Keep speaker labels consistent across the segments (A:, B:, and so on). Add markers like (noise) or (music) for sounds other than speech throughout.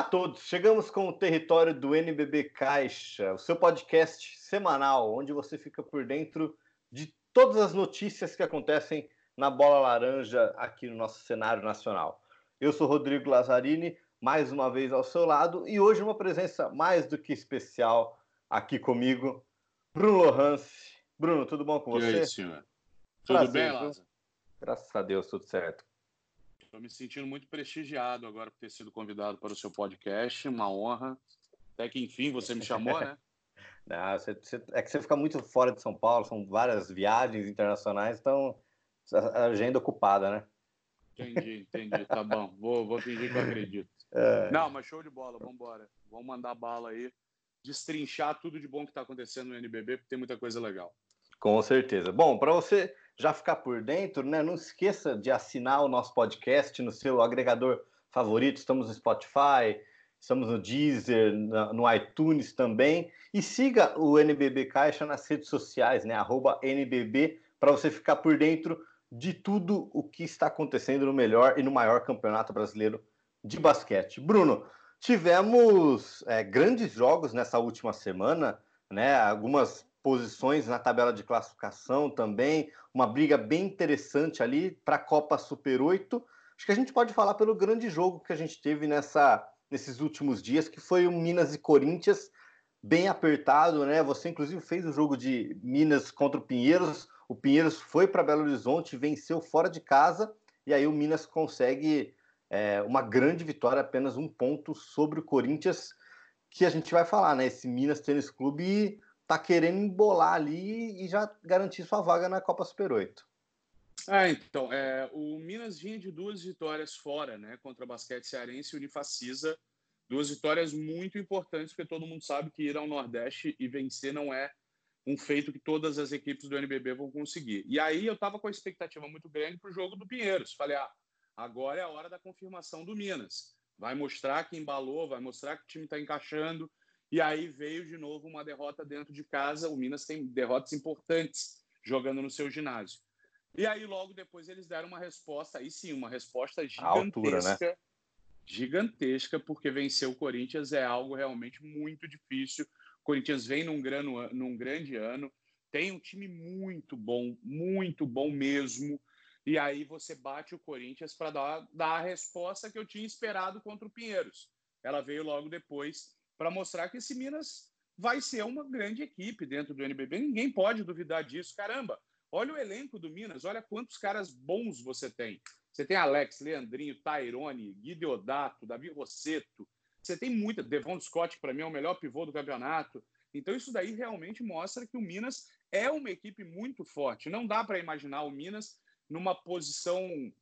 A: Olá, a todos! Chegamos com o território do NBB Caixa, o seu podcast semanal, onde você fica por dentro de todas as notícias que acontecem na bola laranja aqui no nosso cenário nacional. Eu sou Rodrigo Lazzarini, mais uma vez ao seu lado, e hoje uma presença mais do que especial aqui comigo, Bruno Lohance. Bruno, tudo bom com você?
B: E aí, senhor? Tudo Prazer, bem, Lázaro?
A: Graças a Deus, tudo certo.
B: Estou me sentindo muito prestigiado agora por ter sido convidado para o seu podcast, uma honra. Até que enfim você me chamou, né? (laughs)
A: Não, você, você, é que você fica muito fora de São Paulo, são várias viagens internacionais, então a agenda ocupada, né?
B: Entendi, entendi. Tá bom. Vou, vou fingir que eu acredito. (laughs) É... Não, mas show de bola, vamos embora. Vamos mandar bala aí, destrinchar tudo de bom que está acontecendo no NBB, porque tem muita coisa legal.
A: Com certeza. Bom, para você já ficar por dentro, né? Não esqueça de assinar o nosso podcast no seu agregador favorito. Estamos no Spotify, estamos no Deezer, no iTunes também. E siga o NBB Caixa nas redes sociais, né? Arroba NBB, para você ficar por dentro de tudo o que está acontecendo no melhor e no maior campeonato brasileiro de basquete. Bruno, tivemos é, grandes jogos nessa última semana, né? Algumas posições na tabela de classificação também, uma briga bem interessante ali para a Copa Super 8. Acho que a gente pode falar pelo grande jogo que a gente teve nessa, nesses últimos dias, que foi o Minas e Corinthians, bem apertado, né? Você inclusive fez o jogo de Minas contra o Pinheiros. O Pinheiros foi para Belo Horizonte, venceu fora de casa, e aí o Minas consegue é, uma grande vitória, apenas um ponto sobre o Corinthians, que a gente vai falar, né? Esse Minas Tênis Clube tá querendo embolar ali e já garantir sua vaga na Copa Super 8.
B: Ah, então, é, o Minas vinha de duas vitórias fora, né, contra o Basquete Cearense e Unifacisa, duas vitórias muito importantes, porque todo mundo sabe que ir ao Nordeste e vencer não é um feito que todas as equipes do NBB vão conseguir. E aí eu estava com a expectativa muito grande para o jogo do Pinheiros. Falei, ah, agora é a hora da confirmação do Minas. Vai mostrar que embalou, vai mostrar que o time está encaixando, e aí veio de novo uma derrota dentro de casa. O Minas tem derrotas importantes jogando no seu ginásio. E aí, logo depois, eles deram uma resposta, aí sim, uma resposta gigantesca. Altura, né? Gigantesca, porque vencer o Corinthians é algo realmente muito difícil. O Corinthians vem num, grano, num grande ano, tem um time muito bom, muito bom mesmo. E aí você bate o Corinthians para dar, dar a resposta que eu tinha esperado contra o Pinheiros. Ela veio logo depois para mostrar que esse Minas vai ser uma grande equipe dentro do NBB. Ninguém pode duvidar disso. Caramba, olha o elenco do Minas, olha quantos caras bons você tem. Você tem Alex, Leandrinho, Tairone, Guideodato, Davi Rosseto. Você tem muita. Devon Scott, para mim, é o melhor pivô do campeonato. Então, isso daí realmente mostra que o Minas é uma equipe muito forte. Não dá para imaginar o Minas numa posição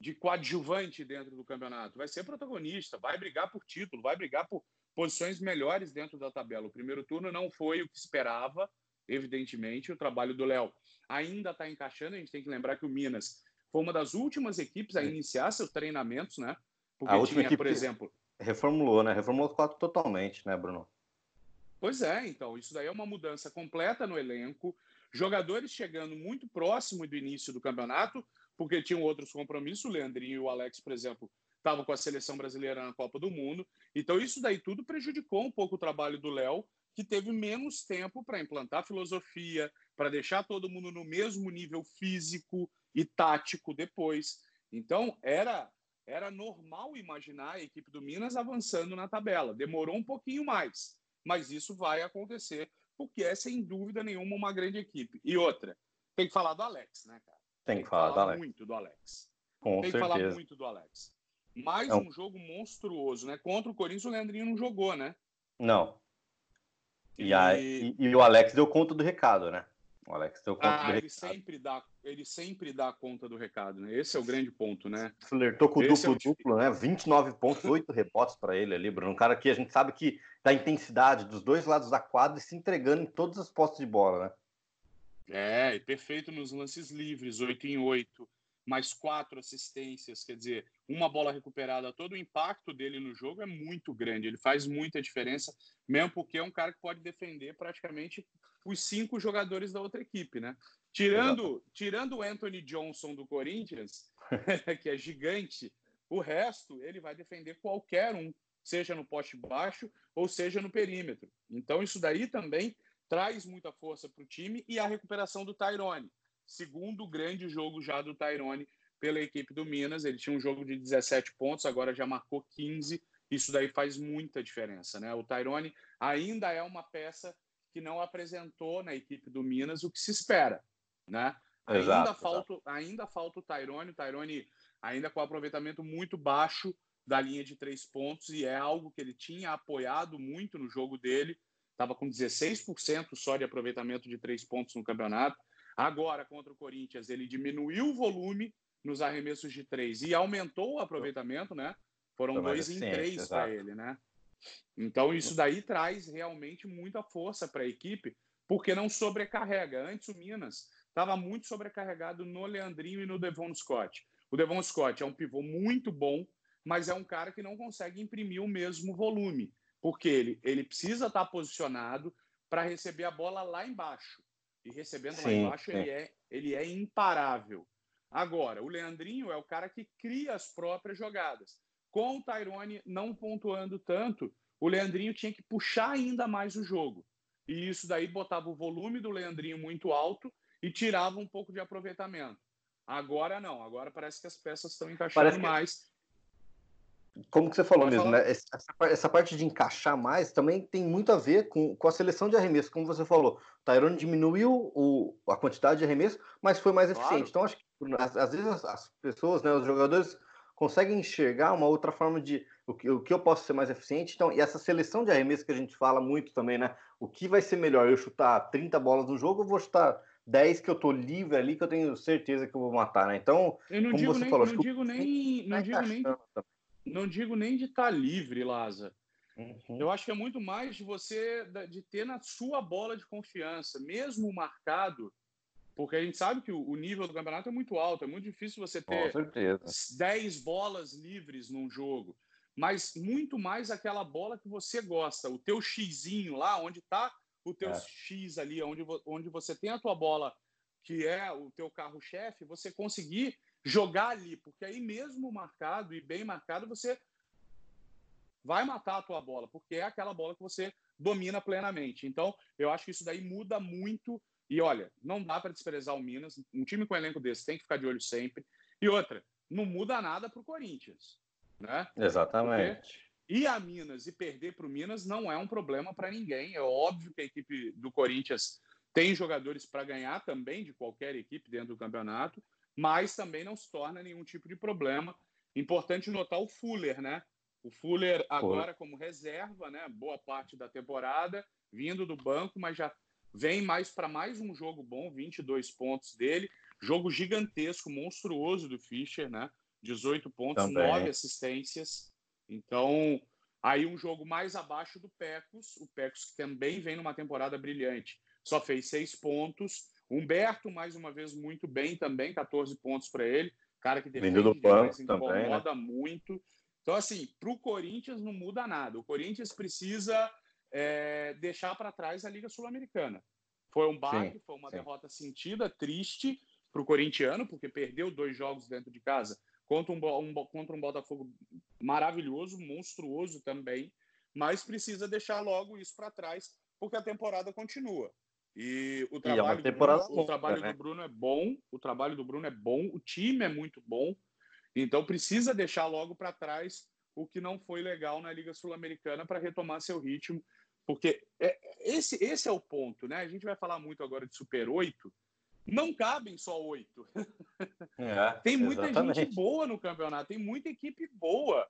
B: de coadjuvante dentro do campeonato. Vai ser protagonista, vai brigar por título, vai brigar por posições melhores dentro da tabela. O primeiro turno não foi o que esperava, evidentemente. O trabalho do Léo ainda está encaixando. A gente tem que lembrar que o Minas foi uma das últimas equipes a iniciar seus treinamentos, né?
A: Porque a última tinha, equipe por exemplo. Reformulou, né? Reformulou quatro totalmente, né, Bruno?
B: Pois é, então. Isso daí é uma mudança completa no elenco. Jogadores chegando muito próximo do início do campeonato, porque tinham outros compromissos. O Leandrinho e o Alex, por exemplo, estavam com a seleção brasileira na Copa do Mundo. Então, isso daí tudo prejudicou um pouco o trabalho do Léo, que teve menos tempo para implantar filosofia, para deixar todo mundo no mesmo nível físico e tático depois. Então, era era normal imaginar a equipe do Minas avançando na tabela. Demorou um pouquinho mais, mas isso vai acontecer, porque é sem dúvida nenhuma uma grande equipe. E outra, tem que falar do Alex, né, cara?
A: Tem, tem que falar, falar do Alex.
B: muito do Alex.
A: Com
B: tem
A: certeza.
B: que falar muito do Alex. Mais não. um jogo monstruoso, né? Contra o Corinthians, o Leandrinho não jogou, né?
A: Não. E, e... Aí, e, e, o Alex deu conta do recado, né? O Alex deu conta
B: ah,
A: do
B: ele
A: recado.
B: Sempre dá, ele sempre dá conta do recado, né? Esse é o grande ponto, né?
A: Flertou com o duplo-duplo, é o... né? 29 pontos, 8 rebotes para ele ali, Bruno. Um cara que a gente sabe que dá intensidade dos dois lados da quadra e se entregando em todas as postes de bola, né?
B: É, e perfeito nos lances livres, 8 em 8 mais quatro assistências, quer dizer, uma bola recuperada, todo o impacto dele no jogo é muito grande, ele faz muita diferença, mesmo porque é um cara que pode defender praticamente os cinco jogadores da outra equipe, né? Tirando, tirando o Anthony Johnson do Corinthians, (laughs) que é gigante, O resto, ele vai defender qualquer um, seja no poste baixo ou seja no perímetro. Então, isso daí também traz muita força para o time e a recuperação do Tyrone. Segundo grande jogo já do Tyrone pela equipe do Minas. Ele tinha um jogo de 17 pontos, agora já marcou 15. Isso daí faz muita diferença, né? O Tyrone ainda é uma peça que não apresentou na equipe do Minas o que se espera, né? Exato, ainda, falta, ainda falta o Tyrone, o Tyrone ainda com aproveitamento muito baixo da linha de três pontos, e é algo que ele tinha apoiado muito no jogo dele, estava com 16% só de aproveitamento de três pontos no campeonato. Agora, contra o Corinthians, ele diminuiu o volume nos arremessos de três e aumentou o aproveitamento, né? Foram dois em três para ele, né? Então, isso daí traz realmente muita força para a equipe, porque não sobrecarrega. Antes, o Minas estava muito sobrecarregado no Leandrinho e no Devon Scott. O Devon Scott é um pivô muito bom, mas é um cara que não consegue imprimir o mesmo volume, porque ele, ele precisa estar tá posicionado para receber a bola lá embaixo. E recebendo sim, lá embaixo, ele é, ele é imparável. Agora, o Leandrinho é o cara que cria as próprias jogadas. Com o Tyrone não pontuando tanto, o Leandrinho tinha que puxar ainda mais o jogo. E isso daí botava o volume do Leandrinho muito alto e tirava um pouco de aproveitamento. Agora não, agora parece que as peças estão encaixando que... mais.
A: Como que você falou Pode mesmo, falar? né? Essa, parte de encaixar mais também tem muito a ver com, com a seleção de arremesso, como você falou. O Tyrone diminuiu o, a quantidade de arremesso, mas foi mais claro. eficiente. Então, acho que às, às vezes as, as, pessoas, né, os jogadores, conseguem enxergar uma outra forma de o que, o que eu posso ser mais eficiente. Então, e essa seleção de arremesso que a gente fala muito também, né? O que vai ser melhor? Eu chutar 30 bolas no jogo ou vou chutar 10 que eu tô livre ali, que eu tenho certeza que eu vou matar, né? Então,
B: eu não como digo você nem, falou, não digo nem, não digo nem, não digo nem de estar tá livre, Laza. Uhum. Eu acho que é muito mais de você de ter na sua bola de confiança, mesmo marcado, porque a gente sabe que o nível do campeonato é muito alto, é muito difícil você ter 10 bolas livres num jogo, mas muito mais aquela bola que você gosta, o teu xizinho lá, onde está o teu é. X ali, onde, onde você tem a tua bola, que é o teu carro-chefe, você conseguir jogar ali, porque aí mesmo marcado e bem marcado, você vai matar a tua bola, porque é aquela bola que você domina plenamente. Então, eu acho que isso daí muda muito. E olha, não dá para desprezar o Minas. Um time com um elenco desse tem que ficar de olho sempre. E outra, não muda nada para o Corinthians. Né?
A: Exatamente. Porque
B: ir a Minas e perder para o Minas não é um problema para ninguém. É óbvio que a equipe do Corinthians tem jogadores para ganhar também de qualquer equipe dentro do campeonato, mas também não se torna nenhum tipo de problema. Importante notar o Fuller, né? O Fuller agora como reserva, né? Boa parte da temporada, vindo do banco, mas já vem mais para mais um jogo bom, 22 pontos dele. Jogo gigantesco, monstruoso do Fischer, né? 18 pontos, também. 9 assistências. Então, aí um jogo mais abaixo do Pecos, o Pecos que também vem numa temporada brilhante, só fez seis pontos. Humberto, mais uma vez, muito bem também, 14 pontos para ele. Cara que defende,
A: do banco incomoda
B: também, né? muito. Então, assim, para o Corinthians não muda nada. O Corinthians precisa é, deixar para trás a Liga Sul-Americana. Foi um baque, foi uma sim. derrota sentida, triste para o corintiano, porque perdeu dois jogos dentro de casa contra um, um, contra um Botafogo maravilhoso, monstruoso também, mas precisa deixar logo isso para trás, porque a temporada continua. E o trabalho,
A: e é do, Bruno,
B: o trabalho né? do Bruno é bom, o trabalho do Bruno é bom, o time é muito bom, então precisa deixar logo para trás o que não foi legal na Liga Sul-Americana para retomar seu ritmo, porque é, esse, esse é o ponto, né? A gente vai falar muito agora de Super 8, não cabem só oito. É, (laughs) tem muita exatamente. gente boa no campeonato, tem muita equipe boa.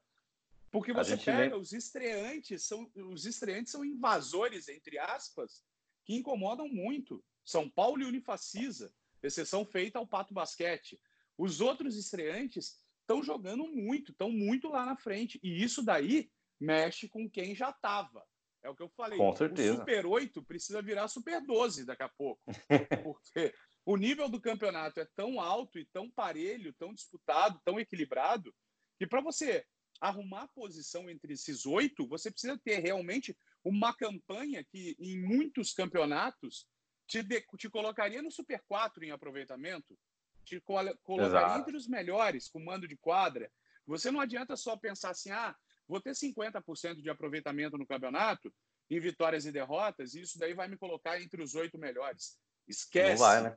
B: Porque você pega vem... os estreantes, são, os estreantes são invasores, entre aspas, que incomodam muito. São Paulo e Unifacisa, exceção feita ao Pato Basquete. Os outros estreantes estão jogando muito, estão muito lá na frente. E isso daí mexe com quem já estava. É o que eu falei.
A: Com certeza.
B: O Super 8 precisa virar Super 12 daqui a pouco. (laughs) Porque o nível do campeonato é tão alto e tão parelho, tão disputado, tão equilibrado, que para você arrumar posição entre esses oito, você precisa ter realmente uma campanha que, em muitos campeonatos, te, de, te colocaria no Super 4 em aproveitamento, te colocaria Exato. entre os melhores, com mando de quadra. Você não adianta só pensar assim, ah, vou ter 50% de aproveitamento no campeonato, em vitórias e derrotas, e isso daí vai me colocar entre os oito melhores. Esquece.
A: Não vai, né?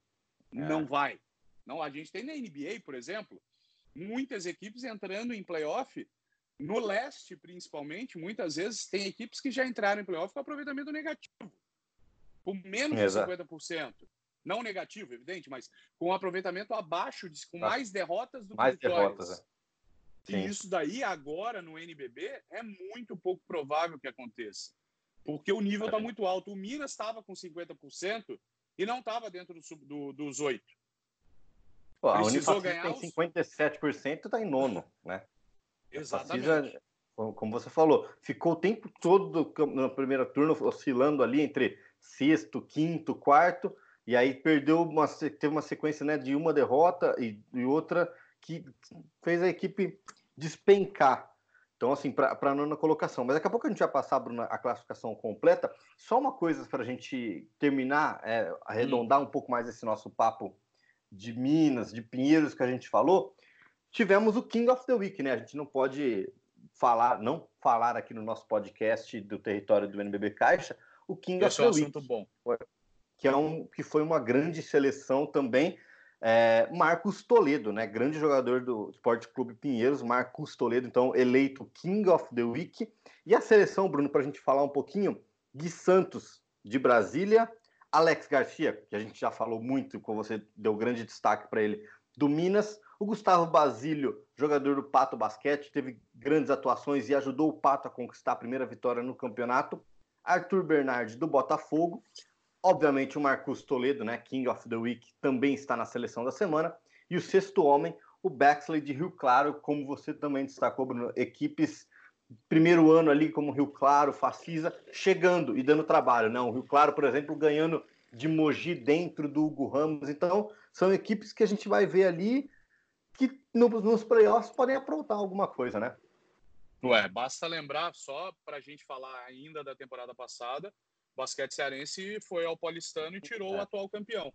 B: Não é. vai. Não, a gente tem na NBA, por exemplo, muitas equipes entrando em playoff. No leste, principalmente, muitas vezes tem equipes que já entraram em playoff com aproveitamento negativo, com menos Exato. de 50%. Não negativo, evidente, mas com aproveitamento abaixo, de, com mais derrotas do
A: mais que vitórias. derrotas, é.
B: E isso daí, agora, no NBB, é muito pouco provável que aconteça. Porque o nível está muito alto. O Minas estava com 50% e não estava dentro do, do, dos oito.
A: A Unifacisa tem 57% e está em nono, né?
B: Exatamente.
A: Como você falou, ficou o tempo todo na primeira turno oscilando ali entre sexto, quinto, quarto, e aí perdeu uma, teve uma sequência né, de uma derrota e, e outra que fez a equipe despencar. Então, assim, para a nona colocação. Mas daqui a pouco a gente vai passar, a classificação completa. Só uma coisa para a gente terminar, é, arredondar hum. um pouco mais esse nosso papo de Minas, de Pinheiros que a gente falou. Tivemos o King of the Week, né? A gente não pode falar, não falar aqui no nosso podcast do território do NBB Caixa, o King
B: Esse
A: of
B: the é um Week. bom.
A: Que, é um, que foi uma grande seleção também é, Marcos Toledo, né? Grande jogador do Esporte Clube Pinheiros, Marcos Toledo, então eleito King of the Week. E a seleção, Bruno, para a gente falar um pouquinho, Gui Santos, de Brasília, Alex Garcia, que a gente já falou muito, com você deu grande destaque para ele, do Minas, o Gustavo Basílio, jogador do Pato Basquete, teve grandes atuações e ajudou o Pato a conquistar a primeira vitória no campeonato. Arthur Bernardi, do Botafogo. Obviamente, o Marcos Toledo, né, King of the Week, também está na seleção da semana. E o sexto homem, o Bexley de Rio Claro, como você também destacou, Bruno, equipes primeiro ano ali como Rio Claro, Facisa, chegando e dando trabalho. Não, né? o Rio Claro, por exemplo, ganhando de Mogi dentro do Hugo Ramos. Então, são equipes que a gente vai ver ali que no, nos playoffs podem aprontar alguma coisa, né?
B: Ué, basta lembrar só para a gente falar ainda da temporada passada, basquete cearense foi ao Paulistano e tirou é. o atual campeão.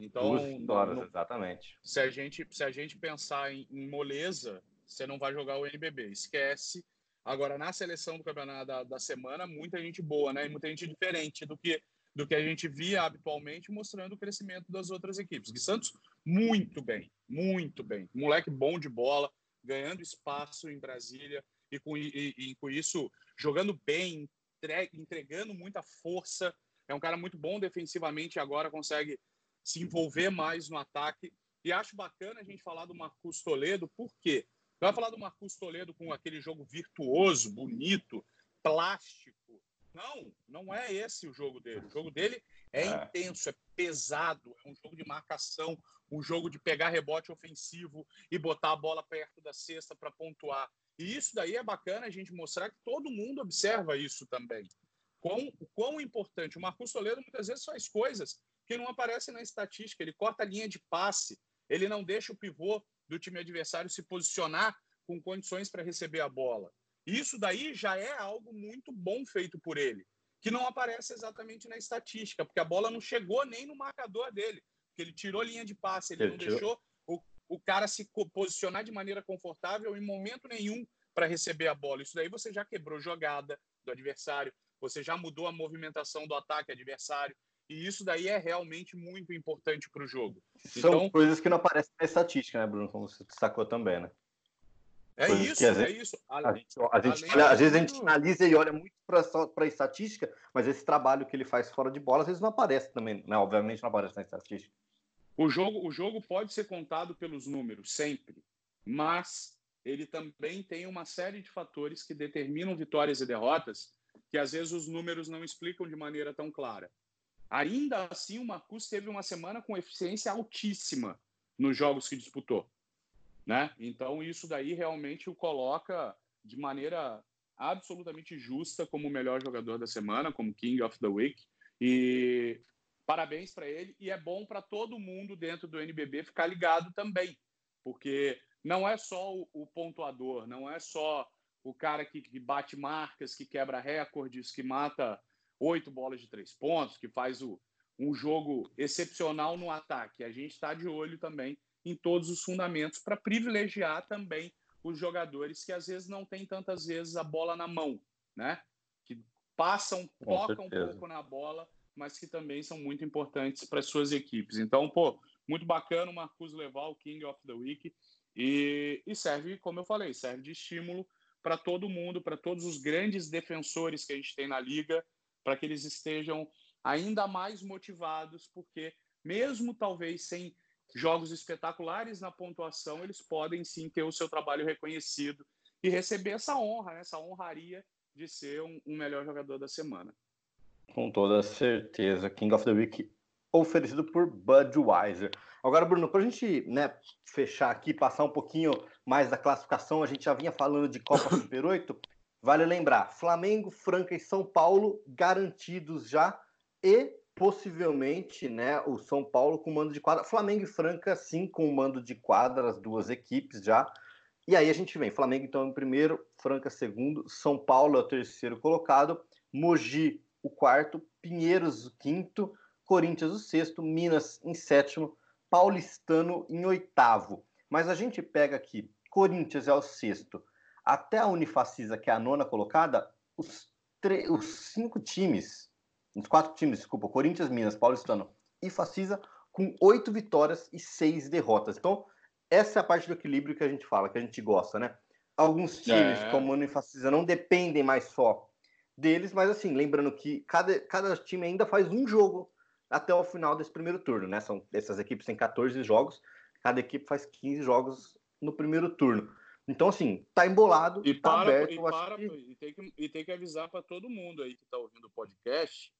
A: Então, Duas no, exatamente.
B: Se a gente se a gente pensar em, em, moleza, você não vai jogar o NBB, esquece. Agora na seleção do campeonato da, da semana, muita gente boa, né? E muita gente diferente do que do que a gente via habitualmente, mostrando o crescimento das outras equipes. Gui Santos, muito bem, muito bem. Moleque bom de bola, ganhando espaço em Brasília e com, e, e com isso jogando bem, entregando muita força. É um cara muito bom defensivamente agora consegue se envolver mais no ataque. E acho bacana a gente falar do Marcos Toledo, por quê? Vai falar do Marcos Toledo com aquele jogo virtuoso, bonito, plástico. Não, não é esse o jogo dele. O jogo dele é, é intenso, é pesado, é um jogo de marcação, um jogo de pegar rebote ofensivo e botar a bola perto da cesta para pontuar. E isso daí é bacana a gente mostrar que todo mundo observa isso também. Quão, quão importante. O Marcos Toledo muitas vezes faz coisas que não aparecem na estatística. Ele corta a linha de passe, ele não deixa o pivô do time adversário se posicionar com condições para receber a bola. Isso daí já é algo muito bom feito por ele, que não aparece exatamente na estatística, porque a bola não chegou nem no marcador dele, porque ele tirou linha de passe, ele, ele não tirou. deixou o cara se posicionar de maneira confortável em momento nenhum para receber a bola. Isso daí você já quebrou jogada do adversário, você já mudou a movimentação do ataque adversário. E isso daí é realmente muito importante para o jogo.
A: São então, coisas que não aparecem na estatística, né, Bruno? Como você destacou também, né?
B: É isso, é vezes, isso.
A: A, gente, a gente olha, às vezes a gente analisa e olha muito para a estatística, mas esse trabalho que ele faz fora de bola às vezes não aparece também, né? Obviamente não aparece na estatística.
B: O jogo, o jogo pode ser contado pelos números, sempre, mas ele também tem uma série de fatores que determinam vitórias e derrotas que às vezes os números não explicam de maneira tão clara. Ainda assim, o Marcus teve uma semana com eficiência altíssima nos jogos que disputou. Né? Então, isso daí realmente o coloca de maneira absolutamente justa como o melhor jogador da semana, como King of the Week. E parabéns para ele e é bom para todo mundo dentro do NBB ficar ligado também, porque não é só o, pontuador, não é só o cara que, que, bate marcas, que quebra recordes, que mata oito bolas de três pontos, que faz o, um jogo excepcional no ataque. A gente está de olho também em todos os fundamentos para privilegiar também os jogadores que às vezes não têm tantas vezes a bola na mão, né? Que passam, Com tocam certeza. um pouco na bola, mas que também são muito importantes para as suas equipes. Então, pô, muito bacana o Marcus levar o King of the Week e, e serve, como eu falei, serve de estímulo para todo mundo, para todos os grandes defensores que a gente tem na liga, para que eles estejam ainda mais motivados, porque mesmo talvez sem jogos espetaculares na pontuação, eles podem sim ter o seu trabalho reconhecido e receber essa honra, né? essa honraria de ser um, um melhor jogador da semana.
A: Com toda certeza. King of the Week oferecido por Budweiser. Agora, Bruno, para a gente né, fechar aqui, passar um pouquinho mais da classificação, a gente já vinha falando de Copa (coughs) Super 8. Vale lembrar: Flamengo, Franca e São Paulo garantidos já e possivelmente né, o São Paulo com mando de quadra. Flamengo e Franca, sim, com mando de quadra, as duas equipes já. E aí a gente vem: Flamengo, então, em primeiro, Franca, segundo, São Paulo é o terceiro colocado, Mogi, o quarto, Pinheiros, o quinto, Corinthians, o sexto, Minas em sétimo, Paulistano em oitavo. Mas a gente pega aqui: Corinthians é o sexto, até a Unifacisa, que é a nona colocada, os, os cinco times os quatro times, desculpa, Corinthians, Minas, Paulistano e Facisa, com oito vitórias e seis derrotas. Então, essa é a parte do equilíbrio que a gente fala, que a gente gosta, né? Alguns times, é. como o Unifacisa, não dependem mais só deles, mas assim, lembrando que cada, cada time ainda faz um jogo até o final desse primeiro turno, né? São, essas equipes têm 14 jogos, cada equipe faz 15 jogos no primeiro turno. Então, assim, tá embolado,
B: e
A: tá
B: para,
A: aberto.
B: E, para, que... e, tem que, e tem que avisar para todo mundo aí que tá ouvindo o podcast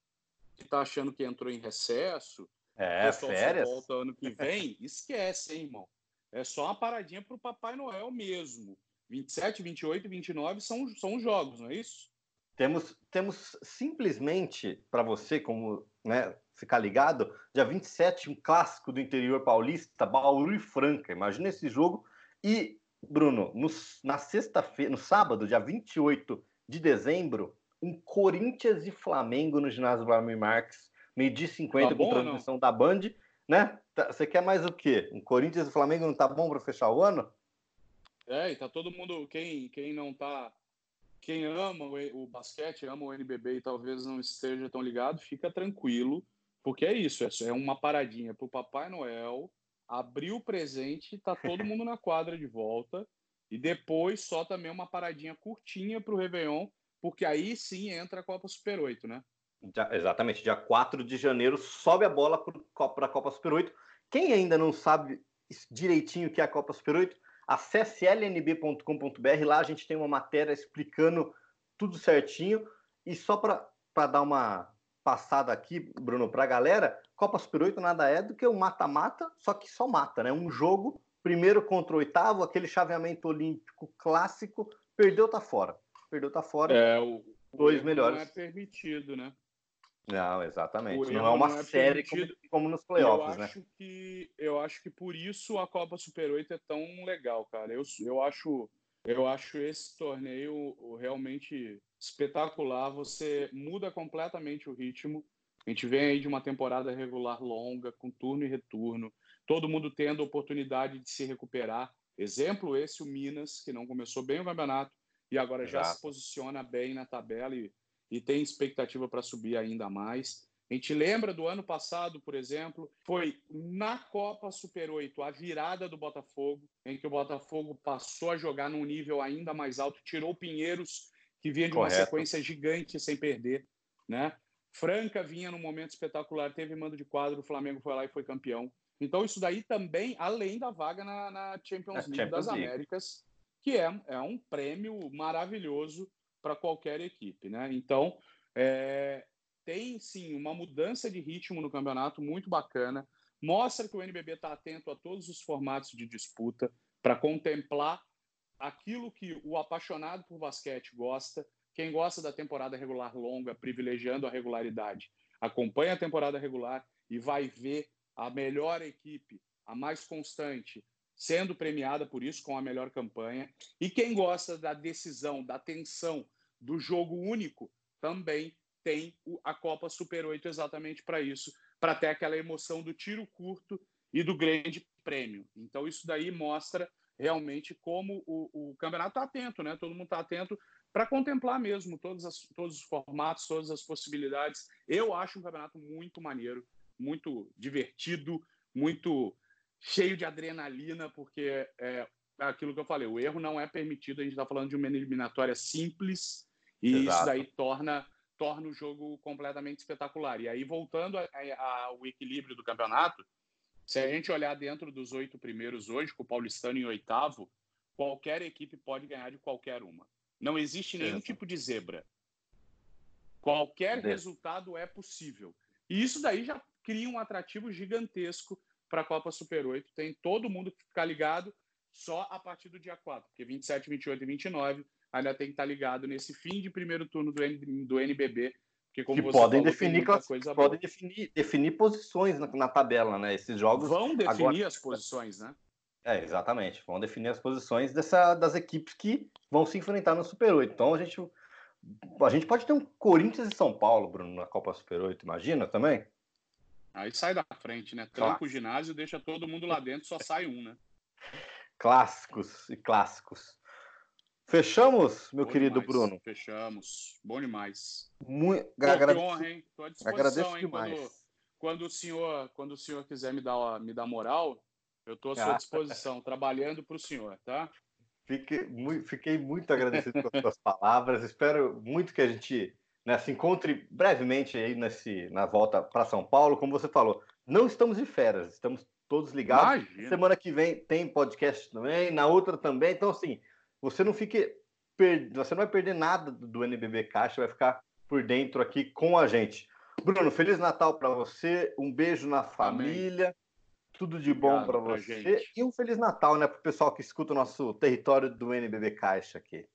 B: está achando que entrou em recesso,
A: é, férias.
B: volta ano que vem, esquece, hein, irmão. É só uma paradinha para o Papai Noel mesmo. 27, 28 e 29 são, são os jogos, não é isso?
A: Temos, temos simplesmente, para você, como né, ficar ligado, dia 27, um clássico do interior paulista, Bauru e Franca. Imagina esse jogo. E, Bruno, no, na sexta-feira, no sábado, dia 28 de dezembro, um Corinthians e Flamengo no ginásio Vladimir Marques, meio-dia 50 tá com transmissão da Band, né? Tá, você quer mais o quê? Um Corinthians e Flamengo não tá bom para fechar o ano?
B: É, e tá todo mundo, quem, quem não tá, quem ama o, o basquete, ama o NBB e talvez não esteja tão ligado, fica tranquilo, porque é isso, é, é uma paradinha pro Papai Noel, abrir o presente, tá todo mundo na quadra de volta, e depois só também uma paradinha curtinha pro Réveillon, porque aí sim entra a Copa Super 8, né?
A: Já, exatamente, dia 4 de janeiro sobe a bola para a Copa Super 8. Quem ainda não sabe direitinho o que é a Copa Super 8, acesse lnb.com.br, lá a gente tem uma matéria explicando tudo certinho. E só para dar uma passada aqui, Bruno, para a galera, Copa Super 8 nada é do que um mata-mata, só que só mata, né? Um jogo, primeiro contra o oitavo, aquele chaveamento olímpico clássico, perdeu, tá fora perdeu, tá fora.
B: É, o,
A: dois o melhores.
B: Não é permitido, né?
A: Não, exatamente. Não é uma não é série como, como, nos playoffs,
B: eu
A: né?
B: Acho que, eu acho que por isso a Copa Super 8 é tão legal, cara. Eu, eu, acho, eu acho esse torneio realmente espetacular. Você muda completamente o ritmo. A gente vem aí de uma temporada regular longa, com turno e retorno. Todo mundo tendo a oportunidade de se recuperar. Exemplo esse, o Minas, que não começou bem o campeonato, e agora Exato. já se posiciona bem na tabela e, e tem expectativa para subir ainda mais. A gente lembra do ano passado, por exemplo, foi na Copa Super 8, a virada do Botafogo, em que o Botafogo passou a jogar num nível ainda mais alto, tirou Pinheiros, que vinha de Correto. uma sequência gigante sem perder, né? Franca vinha num momento espetacular, teve mando de quadro, o Flamengo foi lá e foi campeão. Então, isso daí também, além da vaga na, na Champions League Champions das League. Américas, que é, é um prêmio maravilhoso para qualquer equipe. Né? Então, é, tem sim uma mudança de ritmo no campeonato muito bacana. Mostra que o NBB está atento a todos os formatos de disputa para contemplar aquilo que o apaixonado por basquete gosta. Quem gosta da temporada regular longa, privilegiando a regularidade, acompanha a temporada regular e vai ver a melhor equipe, a mais constante, sendo premiada por isso com a melhor campanha. E quem gosta da decisão, da tensão, do jogo único, também tem a Copa Super 8 exatamente para isso, para ter aquela emoção do tiro curto e do grande prêmio. Então isso daí mostra realmente como o, o campeonato está atento, né? Todo mundo está atento para contemplar mesmo as, todos os formatos, todas as possibilidades. Eu acho um campeonato muito maneiro, muito divertido, muito cheio de adrenalina, porque é aquilo que eu falei, o erro não é permitido, a gente está falando de uma eliminatória simples, e Exato. isso daí torna, torna o jogo completamente espetacular. E aí, voltando ao equilíbrio do campeonato, se a gente olhar dentro dos oito primeiros hoje, com o Paulistano em oitavo, qualquer equipe pode ganhar de qualquer uma. Não existe nenhum Exato. tipo de zebra. Qualquer resultado é possível. E isso daí já cria um atrativo gigantesco para a Copa Super 8. Tem todo mundo que ficar ligado só a partir do dia 4, porque 27, 28 e 29 ainda tem que estar tá ligado nesse fim de primeiro turno do, N, do NBB,
A: que, como que podem falou, definir coisa podem definir, definir posições na, na, tabela, né? Esses jogos
B: vão definir agora... as posições, né?
A: É, exatamente. Vão definir as posições dessa, das equipes que vão se enfrentar no Super 8. Então a gente, a gente pode ter um Corinthians e São Paulo, Bruno, na Copa Super 8, imagina também?
B: Aí sai da frente, né? Tranca o ginásio, deixa todo mundo lá dentro, só sai um, né?
A: Clássicos e clássicos. Fechamos, meu Bom querido
B: demais.
A: Bruno?
B: Fechamos. Bom demais.
A: Muito
B: Pô, agradeço, honra, hein? Tô à disposição, agradeço hein? Demais. Quando, quando, o senhor, quando o senhor quiser me dar, me dar moral, eu estou à sua ah. disposição, trabalhando para o senhor, tá?
A: Fiquei muito, fiquei muito agradecido pelas suas palavras. Espero muito que a gente né, se encontre brevemente aí nesse, na volta para São Paulo. Como você falou, não estamos de férias, estamos todos ligados. Imagina. Semana que vem tem podcast também, na outra também. Então, assim, você não fique. Per... Você não vai perder nada do NBB Caixa, vai ficar por dentro aqui com a gente. Bruno, Feliz Natal para você, um beijo na família. Amém. Tudo de bom para você. Gente. E um Feliz Natal, né, para o pessoal que escuta o nosso território do NBB Caixa aqui.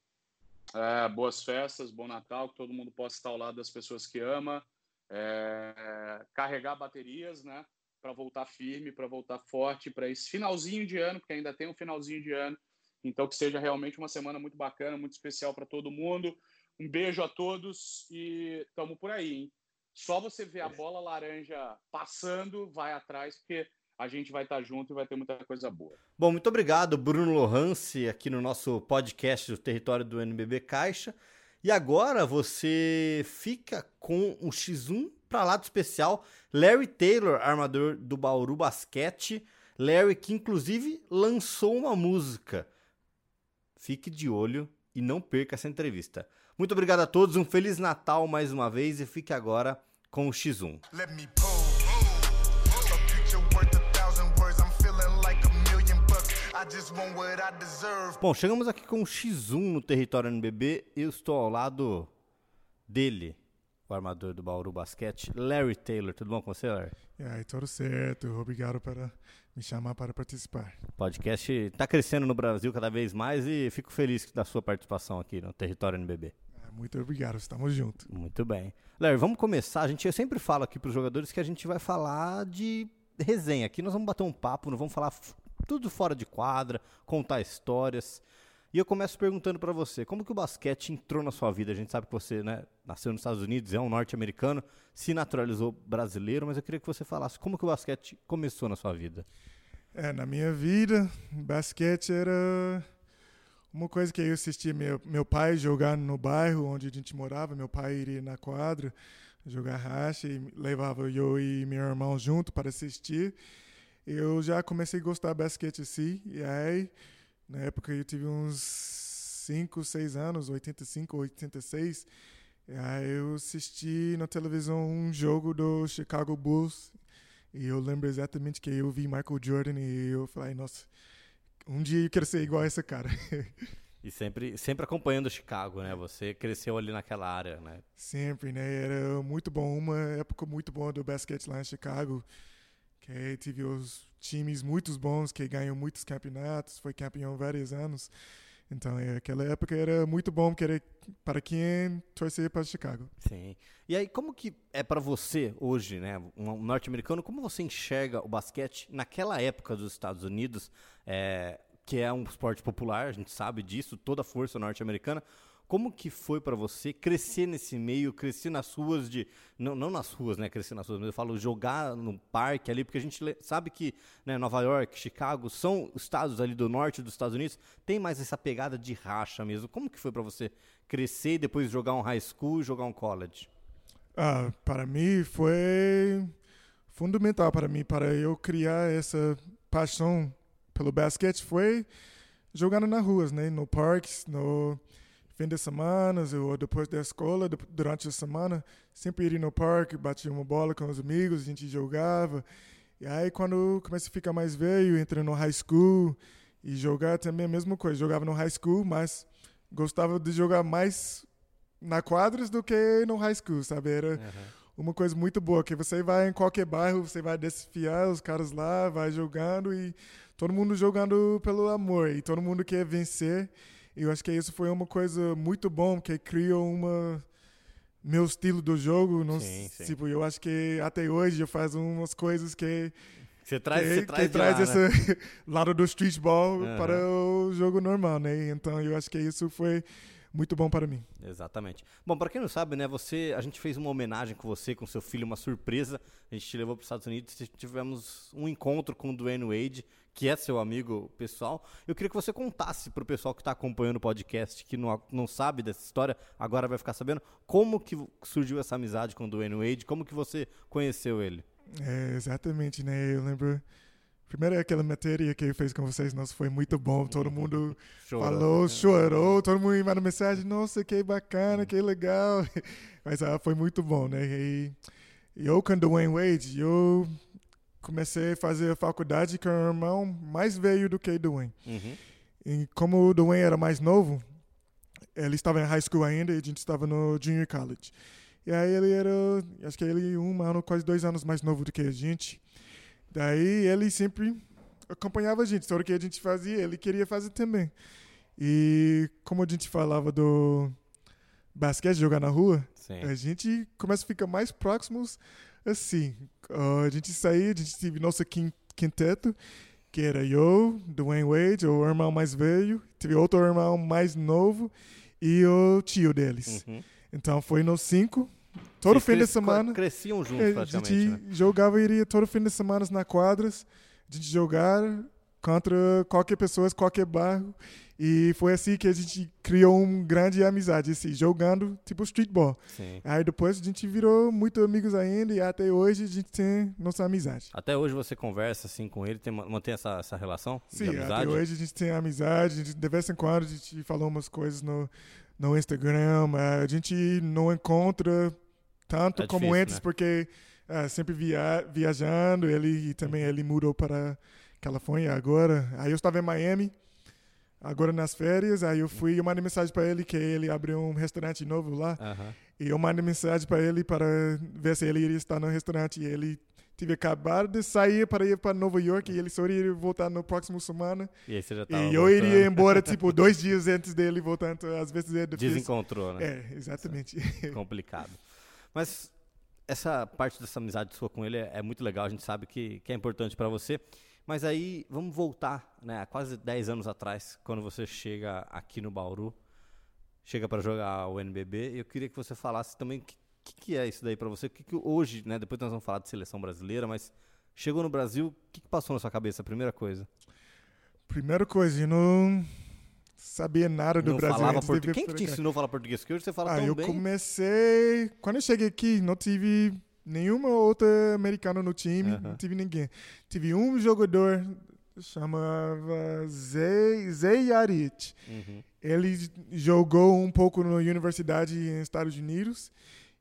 B: É, boas festas, bom Natal, que todo mundo possa estar ao lado das pessoas que ama. É, carregar baterias, né? Para voltar firme, para voltar forte, para esse finalzinho de ano, porque ainda tem um finalzinho de ano. Então, que seja realmente uma semana muito bacana, muito especial para todo mundo. Um beijo a todos e estamos por aí, hein? Só você ver a bola laranja passando, vai atrás, porque a gente vai estar junto e vai ter muita coisa boa.
A: Bom, muito obrigado, Bruno Lohance, aqui no nosso podcast do Território do NBB Caixa. E agora você fica com o X1 para lado especial, Larry Taylor, armador do Bauru Basquete. Larry que inclusive lançou uma música. Fique de olho e não perca essa entrevista. Muito obrigado a todos, um feliz Natal mais uma vez e fique agora com o X1. Bom, chegamos aqui com o X1 no território NBB. Eu estou ao lado dele, o armador do Bauru Basquete, Larry Taylor. Tudo bom com você, Larry?
C: E aí, tudo certo. Obrigado por me chamar para participar.
A: O podcast está crescendo no Brasil cada vez mais e fico feliz da sua participação aqui no território NBB.
C: É, muito obrigado, estamos juntos.
A: Muito bem. Larry, vamos começar. A gente, eu sempre falo aqui para os jogadores que a gente vai falar de resenha. Aqui nós vamos bater um papo, não vamos falar tudo fora de quadra, contar histórias. E eu começo perguntando para você, como que o basquete entrou na sua vida? A gente sabe que você né, nasceu nos Estados Unidos, é um norte-americano, se naturalizou brasileiro, mas eu queria que você falasse como que o basquete começou na sua vida.
C: É, na minha vida, basquete era uma coisa que eu assistia meu, meu pai jogar no bairro onde a gente morava. Meu pai iria na quadra jogar racha e levava eu e meu irmão junto para assistir eu já comecei a gostar de basquete assim, e aí, na época eu tive uns 5, 6 anos, 85, 86, e aí eu assisti na televisão um jogo do Chicago Bulls, e eu lembro exatamente que eu vi Michael Jordan e eu falei, nossa, um dia eu quero ser igual a esse cara. (laughs)
A: E sempre, sempre acompanhando Chicago, né? Você cresceu ali naquela área, né?
C: Sempre, né? Era muito bom, uma época muito boa do basquete lá em Chicago que tive os times muito bons que ganham muitos campeonatos, foi campeão vários anos. Então, é, aquela época era muito bom querer, para quem torcer para Chicago.
A: Sim. E aí, como que é para você hoje, né, um norte-americano, como você enxerga o basquete naquela época dos Estados Unidos, é, que é um esporte popular, a gente sabe disso, toda a força norte-americana. Como que foi para você crescer nesse meio, crescer nas ruas de não, não nas ruas, né, crescer nas ruas, mas eu falo jogar no parque ali, porque a gente sabe que né, Nova York, Chicago são estados ali do norte dos Estados Unidos, tem mais essa pegada de racha mesmo. Como que foi para você crescer e depois jogar um high school, jogar um college?
C: Ah, para mim foi fundamental para mim para eu criar essa paixão pelo basquete foi jogando nas ruas, né, no parques, no fim de semana ou depois da escola, durante a semana, sempre ir no parque, batia uma bola com os amigos, a gente jogava. E aí, quando comecei a ficar mais velho, entrei no high school e jogar também a mesma coisa. Jogava no high school, mas gostava de jogar mais na quadras do que no high school, sabe? Era uhum. uma coisa muito boa, que você vai em qualquer bairro, você vai desafiar os caras lá, vai jogando e todo mundo jogando pelo amor e todo mundo quer vencer. E eu acho que isso foi uma coisa muito bom, que criou uma meu estilo do jogo, não sim, sim. tipo, eu acho que até hoje eu faço umas coisas que
A: você traz,
C: que,
A: você traz,
C: que traz
A: lá,
C: esse
A: né? (laughs)
C: lado do streetball uhum. para o jogo normal, né? Então eu acho que isso foi muito bom para mim.
A: Exatamente. Bom, para quem não sabe, né, você, a gente fez uma homenagem com você, com seu filho, uma surpresa. A gente te levou para os Estados Unidos, tivemos um encontro com o Dwayne Wade, que é seu amigo pessoal. Eu queria que você contasse para o pessoal que está acompanhando o podcast, que não, não sabe dessa história, agora vai ficar sabendo, como que surgiu essa amizade com o Dwayne Wade, como que você conheceu ele.
C: É, exatamente, né? Eu lembro... Primeiro aquela matéria que eu fiz com vocês, nossa, foi muito bom. Todo mundo falou, chorou, todo mundo me mandou mensagem, nossa, que bacana, que legal. (laughs) Mas ah, foi muito bom, né? E eu com o Dwayne Wade, eu comecei a fazer a faculdade com um irmão mais velho do que o. Uhum. E como o Dwayne era mais novo, ele estava em high school ainda e a gente estava no junior college. E aí ele era, acho que ele um ano, quase dois anos mais novo do que a gente. Daí ele sempre acompanhava a gente. Tudo que a gente fazia, ele queria fazer também. E como a gente falava do basquete, jogar na rua, Sim. a gente começa a ficar mais próximos assim. Uh, a gente saía, a gente teve nosso quinteto, que era eu, Dwayne Wade, o irmão mais velho, teve outro irmão mais novo e o tio deles. Uhum. Então foi nos cinco. Todo Vocês fim de semana.
A: Cresciam juntos, praticamente. A gente
C: né? jogava e iria todo fim de semana na quadras, a gente jogar contra qualquer pessoa, qualquer bairro. E foi assim que a gente criou uma grande amizade, assim, jogando tipo streetball. Sim. Aí depois a gente virou muito amigos ainda e até hoje a gente tem nossa amizade.
A: Até hoje você conversa assim com ele, tem, mantém essa, essa relação?
C: Sim, até hoje a gente tem amizade, gente, de vez em quando a gente falou umas coisas no, no Instagram, a gente não encontra tanto é como antes, né? porque uh, sempre via, viajando, ele e também ele mudou para Califórnia agora. Aí eu estava em Miami agora nas férias, aí eu fui, eu mandei mensagem para ele que ele abriu um restaurante novo lá. E eu mandei mensagem para ele para ver se ele iria estar no restaurante. E ele tive acabado de sair para ir para Nova York e ele só iria voltar no próximo semana.
A: E aí você já
C: E eu iria embora tipo (laughs) dois dias antes dele voltar. Então, às vezes é difícil.
A: Desencontrou, né?
C: É, exatamente.
A: Complicado. Mas essa parte dessa amizade sua com ele é, é muito legal. A gente sabe que, que é importante para você. Mas aí, vamos voltar, né, quase 10 anos atrás, quando você chega aqui no Bauru, chega para jogar o NBB, eu queria que você falasse também o que, que, é isso daí para você, o que, que, hoje, né, depois nós vamos falar de seleção brasileira, mas chegou no Brasil, o que, que passou na sua cabeça, a primeira coisa?
C: Primeira coisa, eu não sabia nada do
A: não
C: Brasil.
A: Falava português. Quem que te ensinou a falar português? Que hoje você fala
C: ah,
A: tão
C: eu
A: bem.
C: Eu comecei... Quando eu cheguei aqui, não tive nenhuma outra americana no time, não tive ninguém. Tive um jogador, chamava Zay, Zay Yarit. Uhum. Ele jogou um pouco na universidade nos Estados Unidos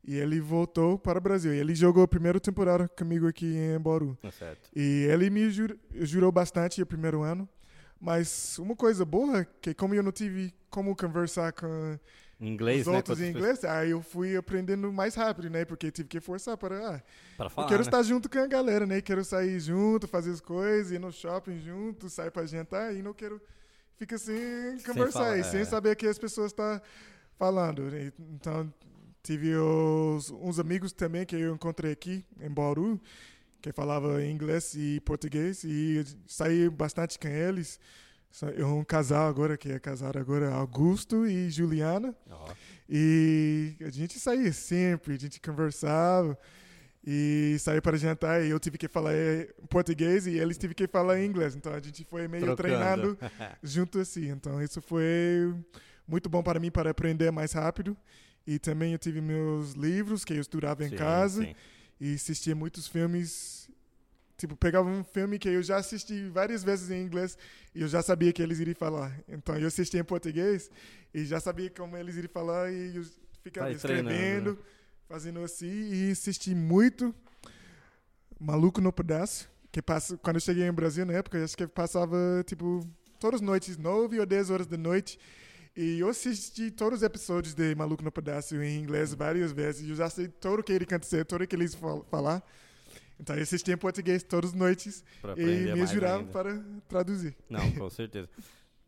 C: e ele voltou para o Brasil. Ele jogou a primeira temporada comigo aqui em Bauru.
A: Tá
C: e ele me jurou, jurou bastante o primeiro ano. Mas uma coisa boa, que como eu não tive como conversar com
A: inglês,
C: os
A: né,
C: outros em inglês, aí eu fui aprendendo mais rápido, né? Porque tive que forçar para. Ah,
A: para falar.
C: Eu quero
A: né?
C: estar junto com a galera, né? Quero sair junto, fazer as coisas, ir no shopping junto, sair para jantar e não quero ficar assim conversar sem, falar, sem é. saber o que as pessoas estão tá falando. Então tive os, uns amigos também que eu encontrei aqui em Bauru que falava inglês e português e saí bastante com eles É um casal agora, que é casado agora, Augusto e Juliana. E a gente saía sempre, a gente conversava e saía para jantar e eu tive que falar eh, português e eles tiveram que falar inglês. Então a gente foi meio
D: Trocando.
C: treinando (laughs) junto assim. Então isso foi muito bom para mim para aprender mais rápido. E também eu tive meus livros que eu estudava em
D: Sim,
C: casa
D: sim.
C: e assistia muitos filmes. Tipo, pegava um filme que eu já assisti várias vezes em inglês e eu já sabia que eles iriam falar. Então eu assistia em português e já sabia como eles iriam falar e eu ficava
D: Vai treinando,
C: escrevendo, fazendo assim e assisti muito Maluco no Pedaço. Que passa, quando eu cheguei em Brasil na época, eu acho que passava tipo todas as noites, 9 ou 10 horas da noite. E eu assisti todos os episódios de Maluco no Pedaço em inglês várias vezes. Eu já sei tudo o que ele acontecer, tudo o que eles fal- falar. Então eu assisti em português todas as noites e me
D: ainda.
C: para traduzir.
D: Não, com certeza.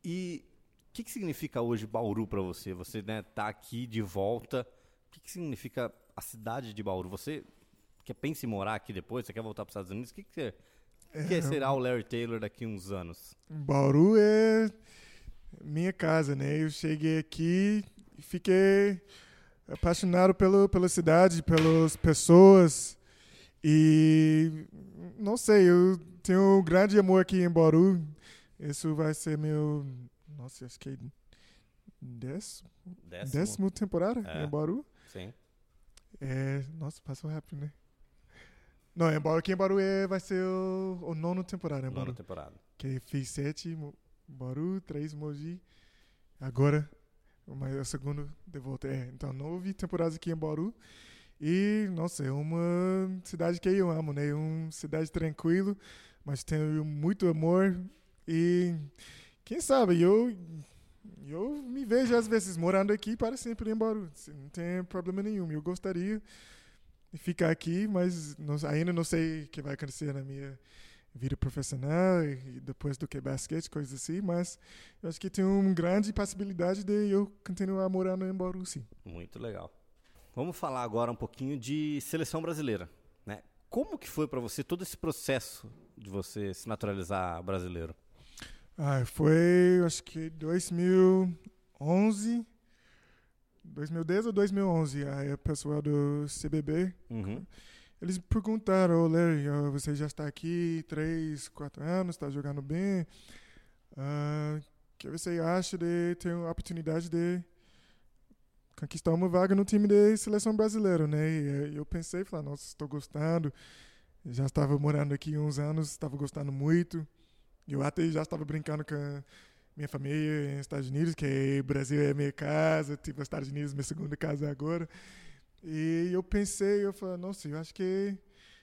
D: E o que, que significa hoje Bauru para você? Você né, tá aqui de volta. O que, que significa a cidade de Bauru? Você quer pensa em morar aqui depois? Você quer voltar para os Estados Unidos? O que, que, você- o que será o Larry Taylor daqui a uns anos?
C: Bauru é minha casa, né? Eu cheguei aqui e fiquei apaixonado pelo, pela cidade, pelas pessoas. E não sei, eu tenho um grande amor aqui em Bauru. Isso vai ser meu. Nossa, acho que é décimo,
D: Décimo?
C: décimo temporada
D: É.
C: em Bauru.
D: Sim.
C: É, nossa, passou rápido, né? Não, em Bauru, aqui em Bauru é, vai ser o, o nono temporada em Bauru.
D: temporada.
C: Que fiz sete, Bauru, três Mogi. Agora, mas é o segundo de volta. É, então, nove temporadas aqui em Bauru. E, nossa, é uma cidade que eu amo, né? É uma cidade tranquila, mas tenho muito amor. E, quem sabe, eu, eu me vejo às vezes morando aqui para sempre em Bauru. Assim, Não tem problema nenhum. Eu gostaria de ficar aqui, mas não- ainda não sei o que vai acontecer na minha vida profissional e depois do que basquete, coisas assim, mas eu acho que tem uma grande possibilidade de eu continuar morando em Bauru, sim.
D: Muito legal. Vamos falar agora um pouquinho de seleção brasileira. Né? Como que foi para você todo esse processo de você se naturalizar brasileiro?
C: Ah, foi, acho que 2011, 2010 ou 2011, aí o pessoal do CBB,
D: Uhum.
C: eles perguntaram, Larry, ah, você já está aqui três, quatro anos, está jogando bem, Ah, o que você acha de ter a oportunidade de conquistar uma vaga no time de seleção brasileira, né? E eh, eu pensei, falei, nossa, estou gostando, já estava morando aqui uns anos, estava gostando muito, eu até já estava brincando com a minha família nos Estados Unidos, que o Brasil é minha casa, tipo, os Estados Unidos é minha segunda casa agora. E eu pensei, eu falei, nossa, eu acho que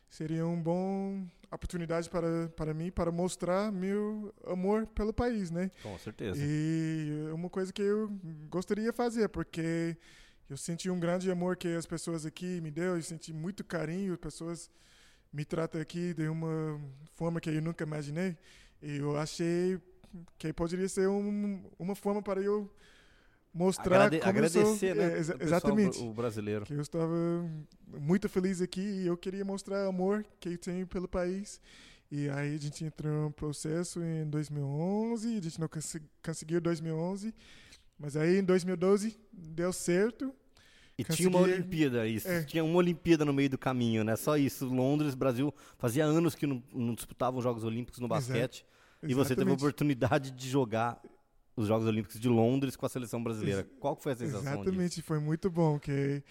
C: seria uma boa oportunidade para, para mim para mostrar meu amor pelo país, né?
D: Com certeza.
C: E é uma coisa que eu gostaria de fazer, porque eu senti um grande amor que as pessoas aqui me deu, eu senti muito carinho, as pessoas me tratam aqui de uma forma que eu nunca imaginei. E eu achei que poderia ser um, uma forma para eu mostrar
D: Agrade-
C: como eu sou.
D: agradecer, né?
C: É, exa- exatamente
D: O brasileiro.
C: que eu estava muito feliz aqui e eu queria mostrar o amor que eu tenho pelo país. E aí a gente entrou no processo em 2011, a gente não conseguiu em 2011, mas aí em 2012 deu certo.
D: E tinha uma
C: Consegui-
D: Olimpíada, isso.
C: É.
D: Tinha uma Olimpíada no meio do caminho, né? Só isso. Londres, Brasil, fazia anos que não, não disputavam os Jogos Olímpicos no
C: Exato.
D: basquete. E você teve a oportunidade de jogar os Jogos Olímpicos de Londres com a seleção brasileira. Qual foi a sensação disso?
C: Exatamente, foi muito bom, que,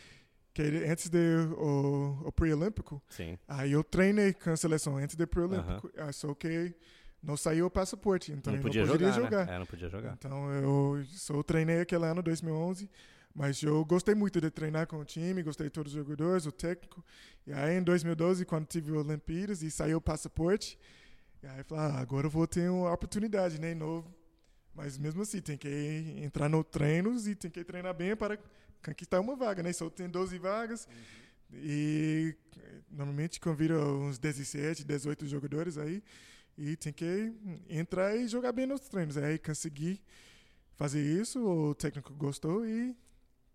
C: que antes do o, o pré-olímpico, aí eu treinei com a seleção antes do pré-olímpico, ah, só que não saiu o passaporte, então
D: não
C: eu
D: podia
C: não poderia
D: jogar,
C: jogar.
D: né? É, não podia jogar.
C: Então eu só treinei aquele ano, 2011, mas eu gostei muito de treinar com o time, gostei de todos os jogadores, o técnico. E aí em 2012, quando tive o Olimpíadas e saiu o passaporte, aí eu falei, ah, agora eu vou ter uma oportunidade, né, novo. Mas mesmo assim, tem que entrar no treinos e tem que treinar bem para conquistar uma vaga, né? Só tem 12 vagas e eh, normalmente convida uns 17, 18 jogadores aí e tem que entrar e jogar bem nos treinos. Aí consegui fazer isso, o técnico gostou e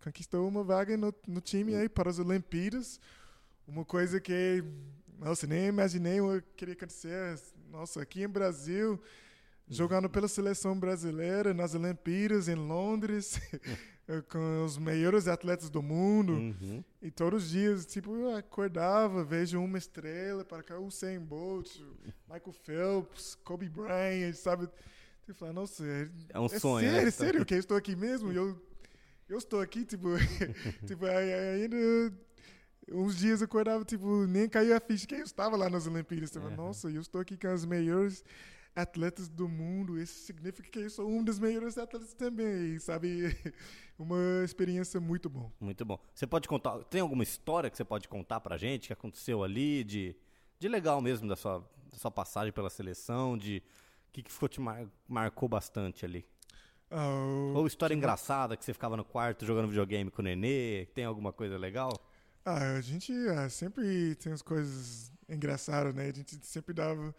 C: conquistou uma vaga no, no time aí para as Olimpíadas. Uma coisa que, nossa, nem imaginei o que queria acontecer. Nossa, aqui em Brasil, jogando pela seleção brasileira nas Olimpíadas em Londres, (laughs) com os melhores atletas do mundo.
A: Uhum.
C: E todos os dias, tipo, eu acordava, vejo uma estrela para cá, o Usain Bolt, Michael Phelps, Kobe Bryant, sabe? Você fala, nossa, é,
A: É um
C: é
A: sonho, né?
C: sério, é sério que eu estou aqui mesmo? Eu, eu estou aqui, tipo, (laughs) tipo, ainda uns dias eu acordava, tipo, nem caiu a ficha que eu estava lá nas Olimpíadas. Fala,
A: Uhum.
C: nossa, eu estou aqui com as melhores atletas do mundo. Isso significa que eu sou um dos melhores atletas também, sabe? (laughs) Uma experiência muito bom.
A: Muito bom. Você pode contar, tem alguma história que você pode contar pra gente que aconteceu ali, de, de legal mesmo da sua, da sua passagem pela seleção, de o que, que ficou te mar- marcou bastante ali?
C: Ah, o-
A: Ou história engraçada que você ficava no quarto jogando videogame com o Nenê, tem alguma coisa legal?
C: Ah, a gente ah, sempre tem as coisas engraçadas, né? A gente sempre dava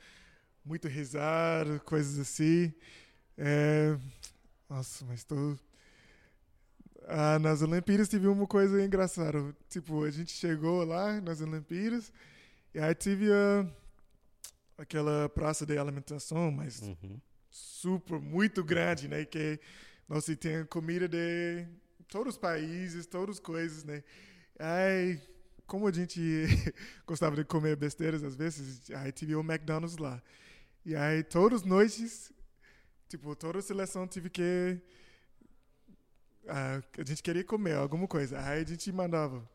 C: muito risada, coisas assim. É... Nossa, mas tô... Ah, nas Olimpíadas teve uma coisa engraçada. Tipo, a gente chegou lá nas Olimpíadas e aí tive a... aquela praça de alimentação, mas
A: Uhum.
C: super, muito grande, né? Que nós tem comida de todos os países, todas as coisas, né? Aí, como a gente (laughs) gostava de comer besteiras às vezes, aí tive o McDonald's lá. E aí, todas as noites, tipo, toda a seleção tive que... ah, a gente queria comer alguma coisa. Aí a gente mandava...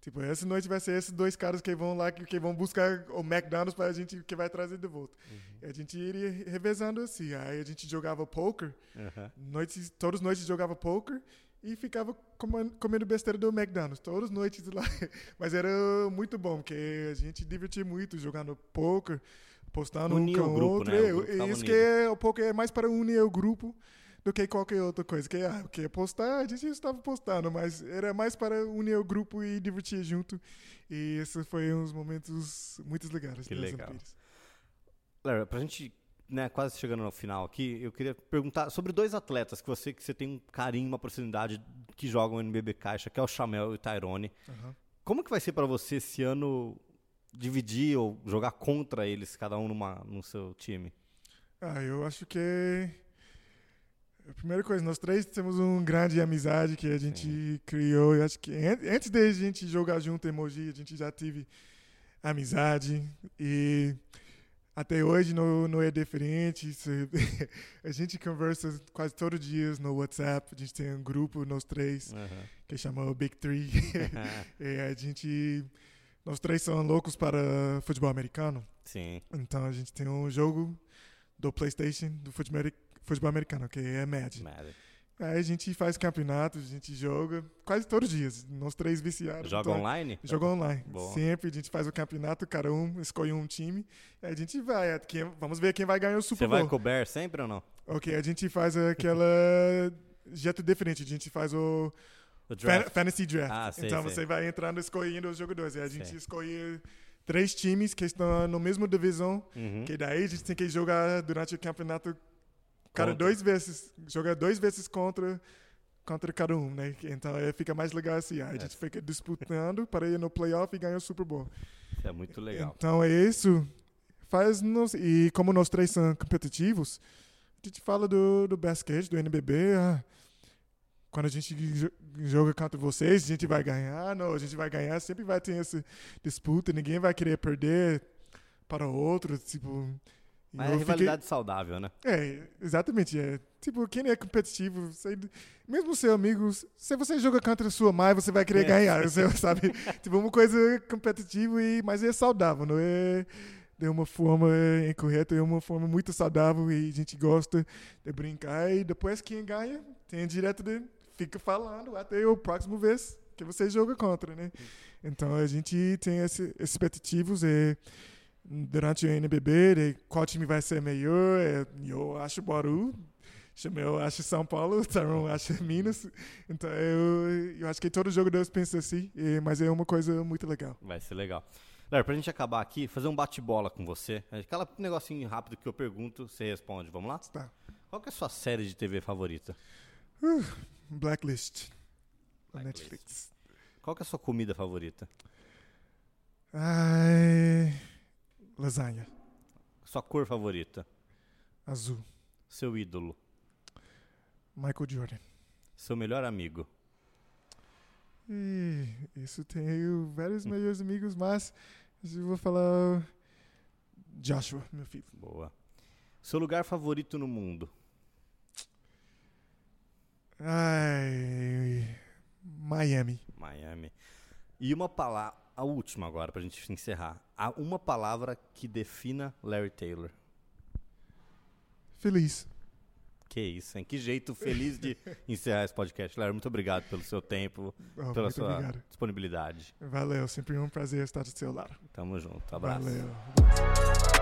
C: Tipo, essa noite vai ser esses dois caras que vão lá, que, que vão buscar o McDonald's para a gente, que vai trazer de volta. E a gente iria revezando assim. Aí a gente jogava poker,
A: Aham.
C: noites, todas as noites jogava poker e ficava comendo, comendo besteira do McDonald's, todas as noites lá. (laughs) Mas era muito bom, porque a gente divertia muito jogando poker, postando
A: Unia
C: um com
A: o grupo,
C: outro.
A: né? O
C: É,
A: grupo
C: isso
A: unido.
C: que é, o poker é mais para unir o grupo do que qualquer outra coisa. Que, ah, que postar, a gente estava postando, mas era mais para unir o grupo e divertir junto. E esses foram uns momentos muito legais.
A: Que legal.
C: Olimpíadas.
A: Léo, pra gente, né, quase chegando no final aqui, eu queria perguntar sobre dois atletas que você, que você tem um carinho, uma proximidade, que jogam no NBB Caixa, que é o Chamel e o Tyrone.
C: Aham.
A: Como que vai ser pra você esse ano dividir ou jogar contra eles, cada um numa, no seu time?
C: Ah, eu acho que a primeira coisa, nós três temos uma grande amizade que a gente criou. Eu acho que an- antes de a gente jogar junto em Mogi, a gente já teve amizade e até hoje não, não é diferente. Se- (laughs) a gente conversa quase todos os dias no WhatsApp. A gente tem um grupo, nós três,
A: Aham.
C: que chama o Big Three. e (laughs) (laughs) a gente, nós três somos loucos para futebol americano.
A: Sim.
C: Então a gente tem um jogo do PlayStation do futebol, ameri- futebol americano, que é Madden.
A: Madden.
C: Aí a gente faz campeonato, a gente joga quase todos os dias. Nós três viciados.
A: Joga
C: então,
A: online?
C: Joga online.
A: Boa.
C: Sempre a gente faz o campeonato, cada um escolhe um time. Aí a gente vai. quem- vamos ver quem vai ganhar o
A: Você
C: Super
A: vai
C: Bowl.
A: com o Bear sempre ou não?
C: Ok, a gente faz aquela (laughs) jeito diferente. A gente faz o
A: draft.
C: Fantasy Draft.
A: Ah, sei,
C: então
A: sei.
C: você vai entrando escolhendo os jogadores. E a gente
A: Sei.
C: escolhe três times que estão no mesmo divisão.
A: Uhum.
C: Que daí a gente tem que jogar durante o campeonato cada
A: Contra.
C: dois vezes. Jogar dois vezes contra, contra cada um, né? Então é, fica mais legal assim. A gente fica disputando para ir no playoff e ganhar o Super Bowl.
A: Isso é muito legal.
C: Então é isso. Faz nos, e como nós três são competitivos, a gente fala do, do basquete, do NBB. ah, quando a gente jo- joga contra vocês, a gente vai ganhar. Não, a gente vai ganhar. Sempre vai ter essa disputa. Ninguém vai querer perder para o outro. Tipo,
A: Mas é rivalidade saudável, né?
C: é, exatamente. É. Tipo, quem é competitivo, você- mesmo seu amigo, se você joga contra sua mãe, você vai querer
A: É.
C: ganhar, (laughs) você sabe? tipo, uma coisa competitiva, e, mas é saudável, não é de uma forma incorreta, é uma forma muito saudável e a gente gosta de brincar. E depois quem ganha, tem direto de fica falando até o próximo vez que você joga contra, né? Então a gente tem esse- esses competitivos e durante o NBB, de qual time vai ser melhor. é, eu acho Bauru, eu acho São Paulo, (laughs) Taron acha Minas. Então eu, eu acho que todos os jogadores pensam assim, e- mas é uma coisa muito legal.
A: Vai ser legal. Léo, pra gente acabar aqui, fazer um bate-bola com você. Aquela negocinho rápido que eu pergunto, você responde. Vamos lá?
C: Tá.
A: Qual é a sua série de TV favorita?
C: Blacklist. Na
A: Blacklist.
C: Netflix.
A: Qual que é a sua comida favorita?
C: Ai, lasanha.
A: Sua cor favorita?
C: Azul.
A: Seu ídolo.
C: Michael Jordan.
A: Seu melhor amigo.
C: E isso tenho vários melhores amigos, mas eu vou falar Joshua, meu filho.
A: Boa. Seu lugar favorito no mundo.
C: Ai, Miami.
A: Miami. E uma palavra, a última agora, pra gente encerrar. Há uma palavra que defina Larry Taylor.
C: Feliz.
A: Que isso, hein? Que jeito feliz de (laughs) encerrar esse podcast. Larry, muito obrigado pelo seu tempo,
C: Oh,
A: pela sua
C: obrigado.
A: disponibilidade.
C: Valeu, sempre um prazer estar do seu lado.
A: Tamo junto. Abraço.
C: Valeu.